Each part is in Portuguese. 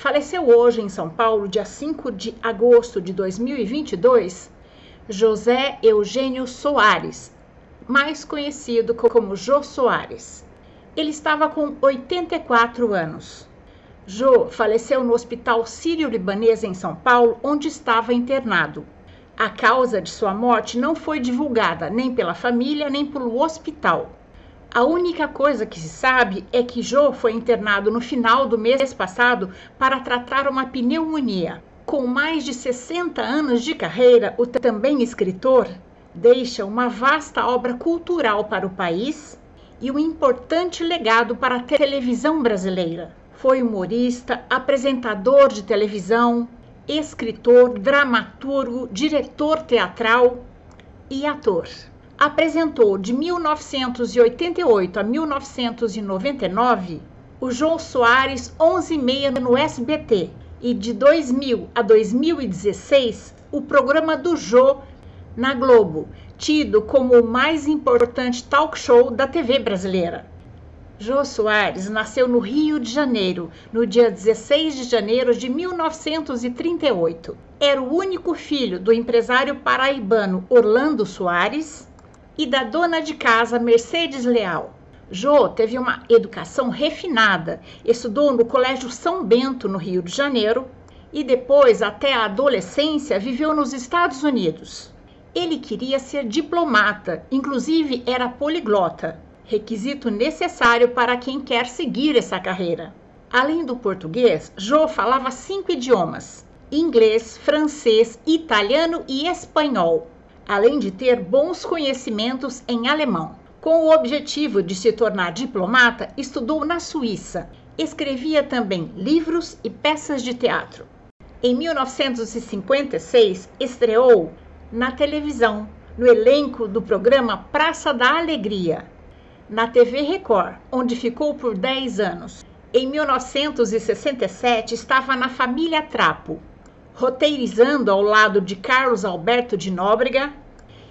Faleceu hoje em São Paulo, dia 5 de agosto de 2022, José Eugênio Soares, mais conhecido como Jô Soares. Ele estava com 84 anos. Jô faleceu no Hospital Sírio-Libanês em São Paulo, onde estava internado. A causa de sua morte não foi divulgada nem pela família nem pelo hospital. A única coisa que se sabe é que Joe foi internado no final do mês passado para tratar uma pneumonia. Com mais de 60 anos de carreira, o também escritor deixa uma vasta obra cultural para o país e um importante legado para a televisão brasileira. Foi humorista, apresentador de televisão, escritor, dramaturgo, diretor teatral e ator apresentou de 1988 a 1999 o João Soares 11:30 no SBT e de 2000 a 2016 o programa do Jô na Globo, tido como o mais importante talk show da TV brasileira. Jô Soares nasceu no Rio de Janeiro, no dia 16 de janeiro de 1938. Era o único filho do empresário paraibano Orlando Soares e da dona de casa Mercedes Leal. Jô teve uma educação refinada, estudou no Colégio São Bento, no Rio de Janeiro, e depois, até a adolescência, viveu nos Estados Unidos. Ele queria ser diplomata, inclusive era poliglota, requisito necessário para quem quer seguir essa carreira. Além do português, Jô falava cinco idiomas: inglês, francês, italiano e espanhol além de ter bons conhecimentos em alemão. Com o objetivo de se tornar diplomata, estudou na Suíça. Escrevia também livros e peças de teatro. Em 1956, estreou na televisão, no elenco do programa Praça da Alegria, na TV Record, onde ficou por 10 anos. Em 1967, estava na Família Trapo, roteirizando ao lado de Carlos Alberto de Nóbrega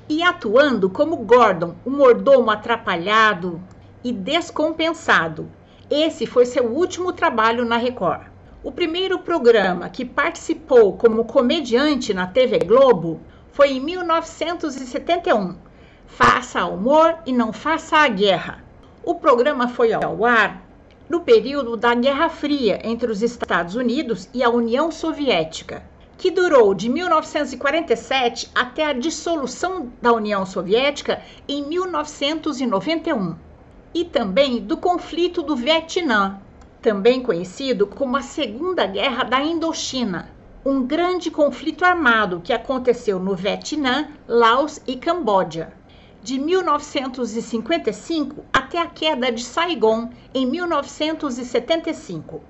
e atuando como Gordon, um mordomo atrapalhado e descompensado. Esse foi seu último trabalho na Record. O primeiro programa que participou como comediante na TV Globo foi em 1971. Faça humor e não faça a guerra. O programa foi ao ar no período da Guerra Fria entre os Estados Unidos e a União Soviética que durou de 1947 até a dissolução da União Soviética em 1991, e também do conflito do Vietnã, também conhecido como a Segunda Guerra da Indochina, um grande conflito armado que aconteceu no Vietnã, Laos e Camboja, de 1955 até a queda de Saigon em 1975.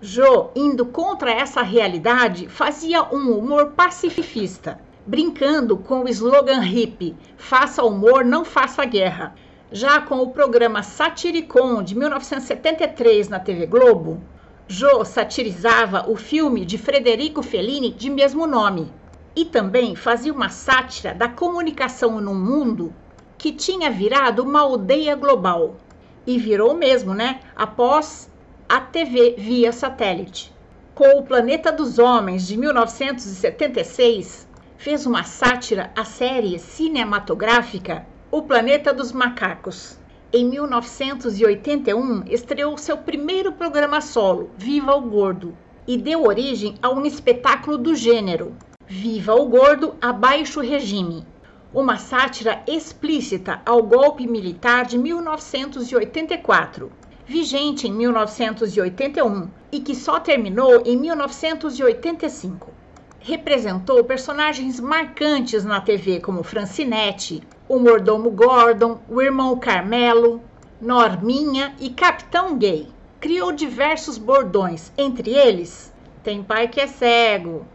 Jo, indo contra essa realidade, fazia um humor pacifista, brincando com o slogan hippie: faça humor, não faça guerra. Já com o programa Satiricon de 1973 na TV Globo, Jo satirizava o filme de Frederico Fellini de mesmo nome e também fazia uma sátira da comunicação no mundo que tinha virado uma aldeia global. E virou mesmo, né? Após a TV via satélite. Com O Planeta dos Homens, de 1976, fez uma sátira à série cinematográfica O Planeta dos Macacos. Em 1981, estreou seu primeiro programa solo, Viva o Gordo, e deu origem a um espetáculo do gênero, Viva o Gordo, Abaixo Regime, uma sátira explícita ao golpe militar de 1984 vigente em 1981 e que só terminou em 1985. Representou personagens marcantes na TV como Francinete, o mordomo Gordon, o irmão Carmelo, Norminha e Capitão Gay. Criou diversos bordões, entre eles: Tem pai que é cego.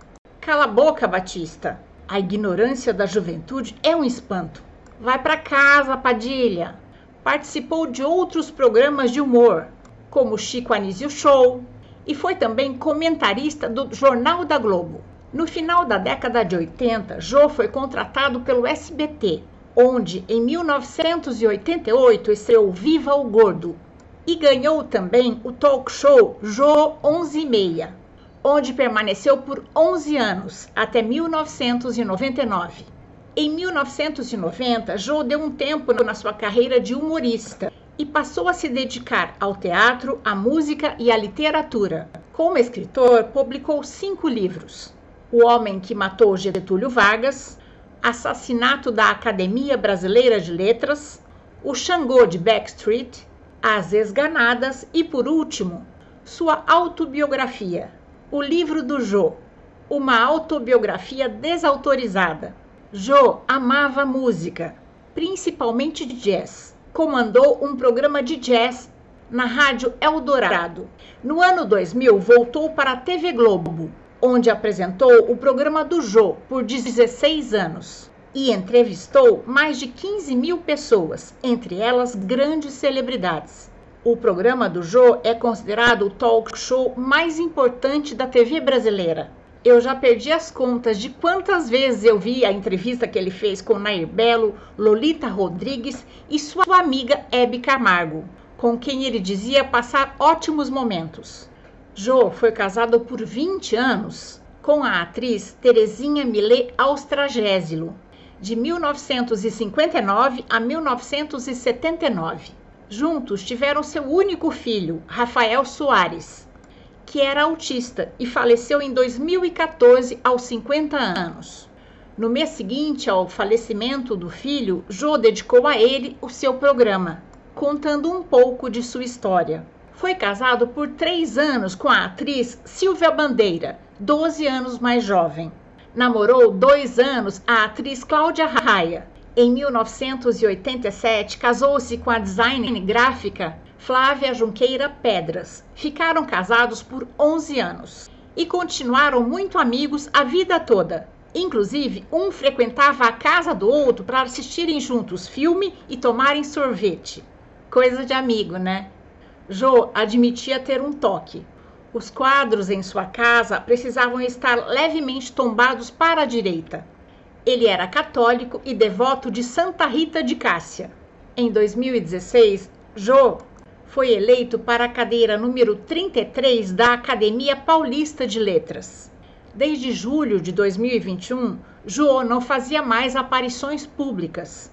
Cala a boca, Batista. A ignorância da juventude é um espanto. Vai para casa, Padilha participou de outros programas de humor, como Chico Anísio Show, e foi também comentarista do Jornal da Globo. No final da década de 80, Jô foi contratado pelo SBT, onde em 1988 estreou Viva o Gordo e ganhou também o talk show Jô 11 e meia. onde permaneceu por 11 anos, até 1999. Em 1990, Jô deu um tempo na sua carreira de humorista e passou a se dedicar ao teatro, à música e à literatura. Como escritor, publicou cinco livros: O Homem que Matou Getúlio Vargas, Assassinato da Academia Brasileira de Letras, O Xangô de Backstreet, As Esganadas e, por último, sua autobiografia, O Livro do Jô, uma autobiografia desautorizada. Jô amava música, principalmente de jazz. Comandou um programa de jazz na Rádio Eldorado. No ano 2000, voltou para a TV Globo onde apresentou o programa do Jô por 16 anos e entrevistou mais de 15 mil pessoas, entre elas grandes celebridades. O programa do Jô é considerado o talk show mais importante da TV brasileira. Eu já perdi as contas de quantas vezes eu vi a entrevista que ele fez com Nair Belo, Lolita Rodrigues e sua amiga Hebe Camargo, com quem ele dizia passar ótimos momentos. Jô foi casado por 20 anos com a atriz Terezinha Millet Austragésilo, de 1959 a 1979. Juntos tiveram seu único filho, Rafael Soares, que era autista e faleceu em 2014 aos 50 anos. No mês seguinte ao falecimento do filho, Jô dedicou a ele o seu programa, contando um pouco de sua história. Foi casado por três anos com a atriz Silvia Bandeira, 12 anos mais jovem. Namorou dois anos a atriz Cláudia Raia. Em 1987, casou-se com a designer gráfica Flávia Junqueira Pedras. Ficaram casados por 11 anos e continuaram muito amigos a vida toda. Inclusive, um frequentava a casa do outro para assistirem juntos filme e tomarem sorvete. Coisa de amigo, né? Jo admitia ter um toque. Os quadros em sua casa precisavam estar levemente tombados para a direita. Ele era católico e devoto de Santa Rita de Cássia. Em 2016, Jo foi eleito para a cadeira número 33 da Academia Paulista de Letras. Desde julho de 2021, Jo não fazia mais aparições públicas.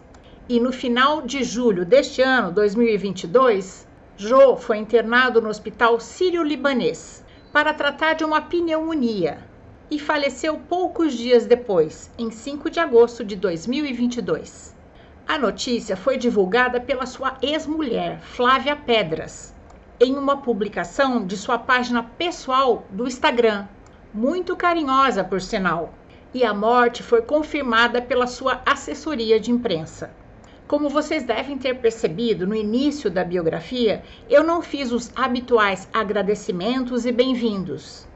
E no final de julho deste ano, 2022, Jô foi internado no Hospital Sírio-Libanês para tratar de uma pneumonia e faleceu poucos dias depois, em 5 de agosto de 2022. A notícia foi divulgada pela sua ex-mulher, Flávia Pedras, em uma publicação de sua página pessoal do Instagram, muito carinhosa por sinal, e a morte foi confirmada pela sua assessoria de imprensa. Como vocês devem ter percebido no início da biografia, eu não fiz os habituais agradecimentos e bem-vindos.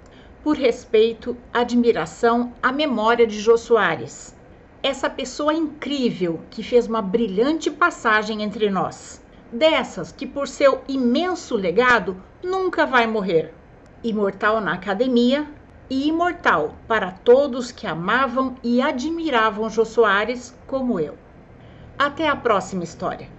Por respeito, admiração à memória de Jô Soares, essa pessoa incrível que fez uma brilhante passagem entre nós. Dessas que, por seu imenso legado, nunca vai morrer. Imortal na academia e imortal para todos que amavam e admiravam Jô Soares como eu. Até a próxima história.